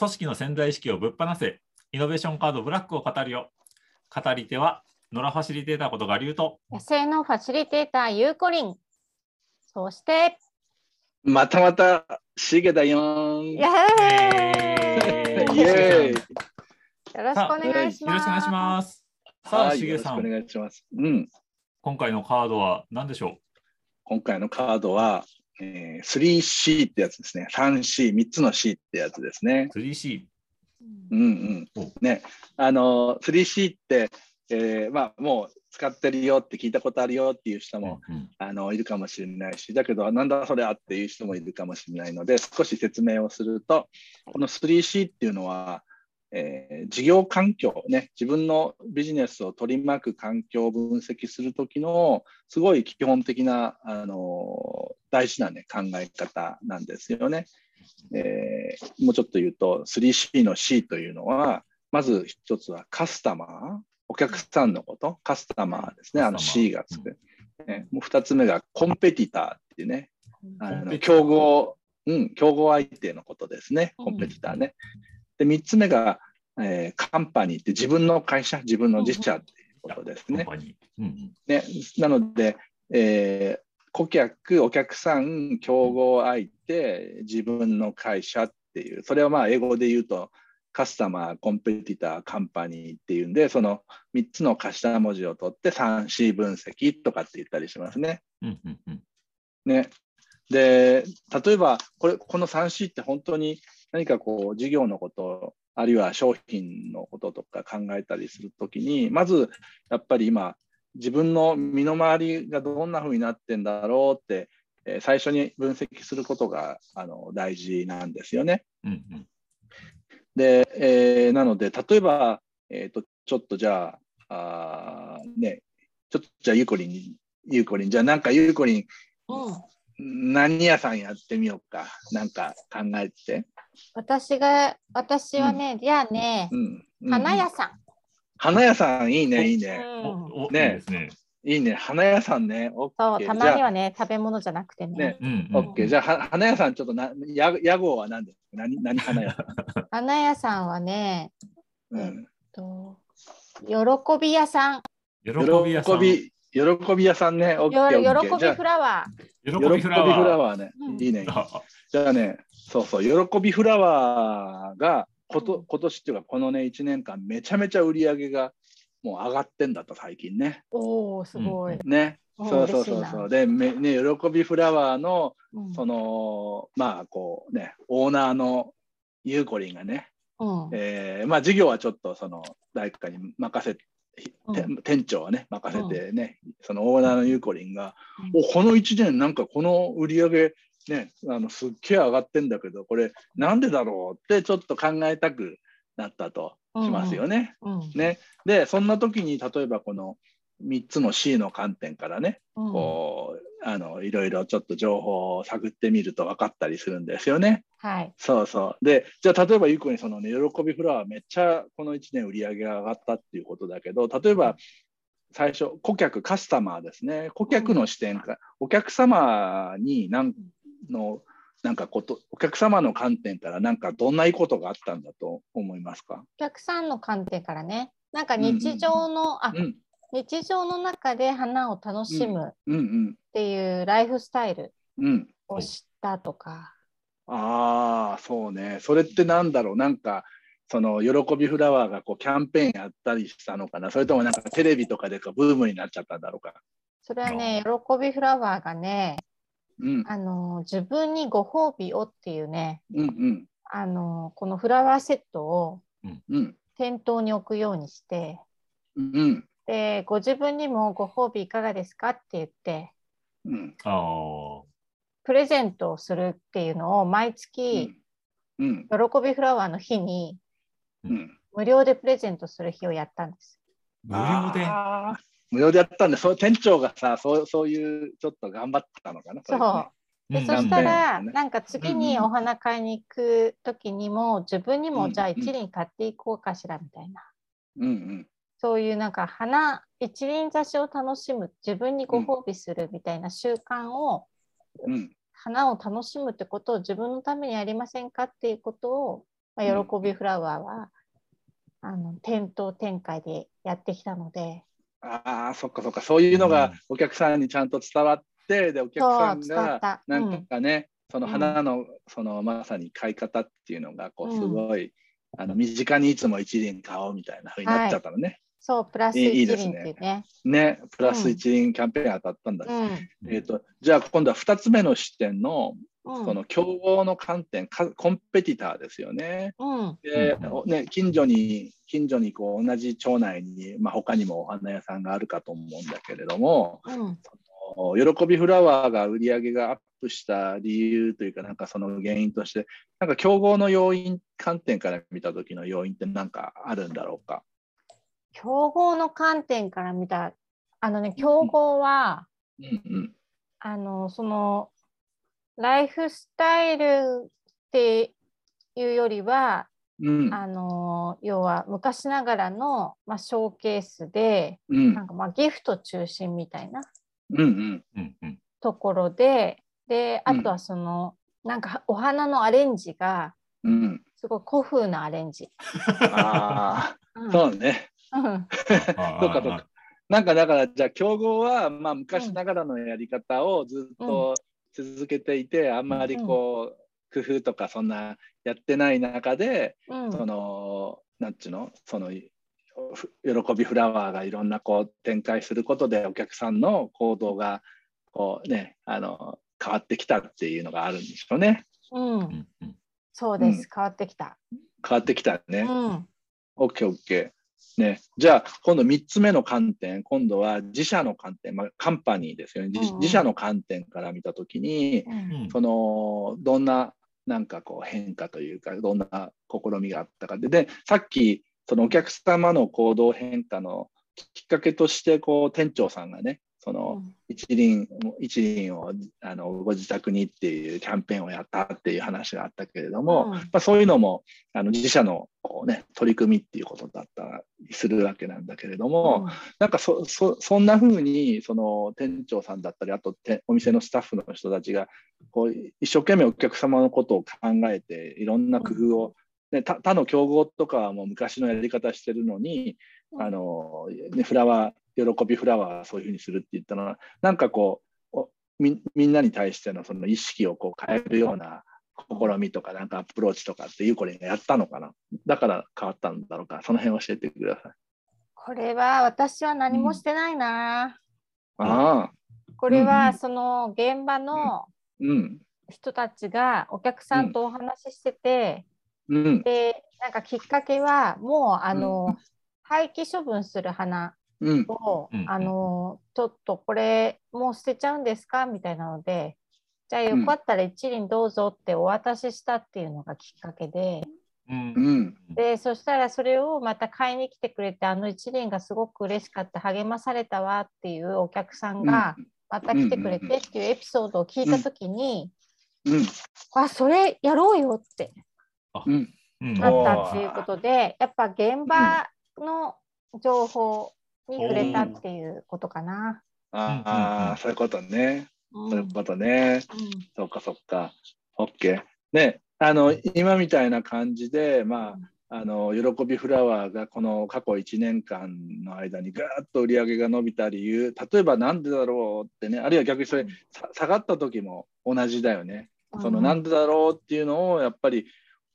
組織の潜在意識をぶっ放せ、イノベーションカードブラックを語るよ。語り手は、野良ファシリテーターことが流と、野生のファシリテーター、ゆうこりん。そして、またまた、しげだよーん。イエイーイエーイ。よろしくお願いします。よろしくお願いします。さあ、はいしげさん、よろしくお願いします。うん。今回のカードは何でしょ今回のカードは、えー、3C ってやつですね。3C、3つの C ってやつですね。う ?3C。うんうんお。ね、あの、3C って、えーまあ、もう使ってるよって聞いたことあるよっていう人も、うんあのいるかもしれないし、だけど、なんだそれあっていう人もいるかもしれないので、少し説明をすると、この 3C っていうのは、えー事業環境、ね、自分のビジネスを取り巻く環境を分析するときの、すごい基本的な、あの大事な、ね、考え方なんですよね。えーもうちょっと言うと、3C の C というのは、まず一つはカスタマー、お客さんのこと、カスタマーですね、あの C がつく。ねもう二つ目がコンペティターっていうね、あの競合、うん、競合相手のことですね、コンペティターね。で、三つ目が、えーカンパニーって自分の会社、自分の自社っていうことですね。うん。ねなので、えー顧客、お客さん、競合相手、自分の会社っていう、それをまあ英語で言うと、カスタマー、コンペティター、カンパニーっていうんで、その3つの頭文字を取って 3C 分析とかって言ったりしますね。うんうんうんね。で、例えばこれ、この 3C って本当に何かこう、事業のこと、あるいは商品のこととか考えたりするときに、まずやっぱり今、自分の身の回りがどんな風になってんだろうって、えー最初に分析することがあの大事なんですよね。うんうんで、えーなので、例えば、えーと、ちょっとじゃあ、あーね、ちょっとじゃあ、ゆうこりんに、ゆうこりん、じゃあなんかゆうこりん、うん何屋さんやってみようか。なんか考えて。私が、私はね、じゃあねう、ん。うん花屋さ花屋さんいいね、いいん。ね。ねいいですね。いいね。花屋さんね。オッそう、たまにはね、食べ物じゃなくてねオッケー。じゃ花屋さん、ちょっとな、や屋号は何ですか？何、何花屋さん？花屋さんはね、うん。と喜び屋さん、喜び屋さん。喜び、喜び屋さんね。喜びフラワ喜喜びフラワー。ねう。んいいね。あじゃあね、そうそう、喜びフラワーがこと、うん今年っていうか、このね、1年間、めちゃめちゃ売り上げがもう上がってんだと、最近ね。ー。おお、すごい。ね。そうそうそうそう。で、めね、喜びフラワーの、うんその、まあ、こうね、オーナーのゆうこりんがね、うんえーまあ、事業はちょっと、その、誰かに任せ、うん店店長はね、任せてね、そのオーナーのゆうこりんが、うんおこの1年なんかこの売り上げねあのすっげえ上がってんだけどこれなんでだろうってちょっと考えたくなったとしますよね。うんねでそんな時に例えばこの3つの C の観点からねうんこうあのいろいろちょっと情報を探ってみると分かったりするんですよね。はい。そうそう。で、じゃあ例えばゆうこにそのね、喜びフラワーめっちゃこの1年売り上げが上がったっていうことだけど、例えば最初、顧客、カスタマーですね。顧客の視点から、お客様に何の、なんかこと、お客様の観点からなんかどんないいことがあったんだと思いますか？お客さんの観点からね、なんか日常の、あうん、日常の中で花を楽しむっうん、うん、ていうライフスタイルうん。を知ったとか、ああ、そうね。それってなんだろう？なんか、その喜びフラワーがこうキャンペーンやったりしたのかな？それともなんかテレビとかでブームになっちゃったんだろうか？それはね、喜びフラワーがね、うん、あの自分にご褒美をっていうね、うん、うん、あのこのフラワーセットをうん、店頭に置くようにして、うん、で、ご自分にもご褒美いかがですかって言って、うん、あプレゼントをするっていうのを毎う月、ん、うん、喜びフラワーの日にうん。無料でプレゼントする日をやったんです。無料で？無料でやったんで、そう店長がさ、そうそういうちょっと頑張ったのかな。そう。でうん。そしたら、ねな。んか次にお花買いに行く時にも、自分にうん。もじゃあ一輪買っていこうかしらみたいな、うん、うん、そういうなんか花、一輪挿しを楽しむ、自分にご褒美するみたいな習慣を、うん、花を楽しむってことを自分のためにやりませんかっていうことをまあ、喜びフラワーは、あの店頭展開でやってきたので、ああ、そっかそっか、そういうのうん。がお客さんにちゃんと伝わって、で、お客さんがた。なんかね、そのうん。花の、そのまさに買い方っていうのが、こう、うん。すごい、あの身近にいつも一輪買おうみたいな風になっちゃったのね。そう、プラス1いいいいですね。輪っていうね。ね、プラスうん。一輪キャンペーン当たったんだ。うん。えっ、と、じゃあ今度は2つ目の視点の、うん。その競合の観点、かコンペティターですよね。うん。で、ね、近所に、近所にこう同じ町内に、まあ、他にもお花屋さんがあるかと思うんだけれども、うん。お喜びフラワーが売り上げがアップした理由というか、なんかその原因として、なんか競合の要因、観点から見た時の要因って何かあるんだろうか？競合の観点から見たあのね競合は、うんうん。あのそのライフスタイルっていうよりは、うん。あの要は昔ながらの、まあ、ショーケースでうん。なんかまあギフト中心みたいなうんうん。うんうん。ところでであうん。とはその、なんかお花のアレンジがうん。すごい古風なアレンジ。ああ、うん。そうね。うん。あ そうかそうか。なんかだからじゃあ競合はまあ昔ながらのやり方をずっと続けていて、あんまりこう工夫とかそんなやってない中で、うんそのなんちゅうの？そのふ喜びフラワーがいろんなこう展開することでお客さんの行動がこうねあの変わってきたっていうのがあるんでしょうね。うんうんうんそうです、変わってきた。変わってきたね。うん、OK、OK。ね、じゃあ今度3つ目の観点今度は自社の観点、まあ、カンパニーですよね。自うんうん。自社の観点から見たときにうん。そのどんななんかこう変化というかどんな試みがあったか。ででさっきそのお客様の行動変化のきっかけとしてこう店長さんがねその一輪一輪をあのご自宅にっていうキャンペーンをやったっていう話があったけれども、うん。まあ、そういうのもあの自社のこう、ね、取り組みっていうことだったりするわけなんだけれども、なんかそそそんな風にそに店長さんだったりあとてお店のスタッフの人たちがこう一生懸命お客様のことを考えていろんな工夫を、ね、他他の競合とかはもう昔のやり方してるのに、うん。あのね、フラワー喜びフラワーはそういうふうにするって言ったのはなんかこうおみみんなに対してのその意識をこう変えるような試みとかなんかアプローチとかっていうこれやったのかな。だから変わったんだろうか。その辺教えてください。これは私は何もしてないな。ああ。これうんうん。はその現場のうん。人たちがお客さんとお話ししてて、うん。でなんかきっかけはもうあうの、廃棄処分する花うん。を、うんうん。あのちょっとこれもう捨てちゃうんですか？みたいなのでじゃあよかったら一輪どうぞってお渡ししたっていうのがきっかけで。でそしたらそれをまた買いに来てくれてあの一輪がすごく嬉しかった励まされたわっていうお客さんがまた来てくれてっていうエピソードを聞いた時に、うん。あそれやろうよってなったっていうことでやっぱ現場の情報に触れたっていうことかな。ああそういうことね。うん。そういうことね。うん。そうかそうか。OK ねあの今みたいな感じでまああの喜びフラワーがこの過去1年間の間にガーッと売り上げが伸びた理由例えばなんでだろうってね。あるいは逆にそれさ下がった時も同じだよね。そのなんでだろうっていうのをやっぱり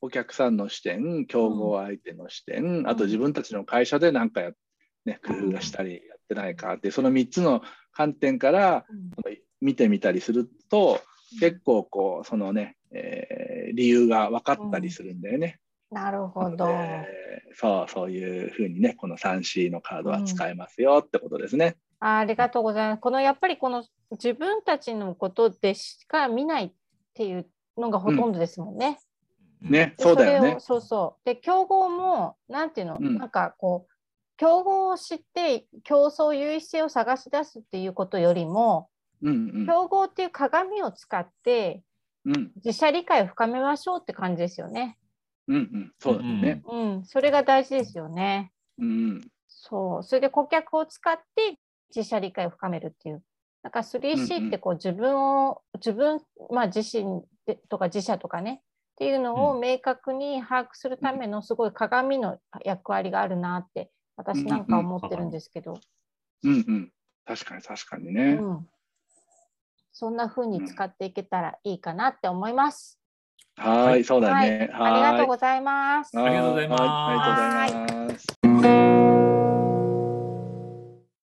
お客さんの視点競合相手の視点、あと自分たちの会社で何かや、ね、工夫がしたりやってないかってその3つの観点からうん見てみたりすると結構こうそのね、えー理由が分かったりするんだよね。なるほど。えーそうそういうふうにねこの 3C のカードは使えますよってことですね。あありがとうございます。このやっぱりこの自分たちのことでしか見ないっていうのがほとんどですもんね。ね、でそうだよね。そうそう。で競合もなんていうの、うんなんかこう競合を知って競争優位性を探し出すっていうことよりも、うん競合っていう鏡を使ってうんうん自社理解を深めましょうって感じですよね。うんうんそうだよね。うん、それが大事ですよね。うんそう。それで顧客を使って自社理解を深めるっていう。なんかうんう 3C んってこう自分を、自分、まあ自身でとか自社とかね、っっていうのを明確に把握するためのすごい鏡の役割があるなって私なんか思ってるんですけど、うんうん。確かに確かにうね。ん、そんな風に使っていけたらいいかなって思います。はーい、そうだね。ありがとうはございます。ありがとうございますはーいありがとうございます。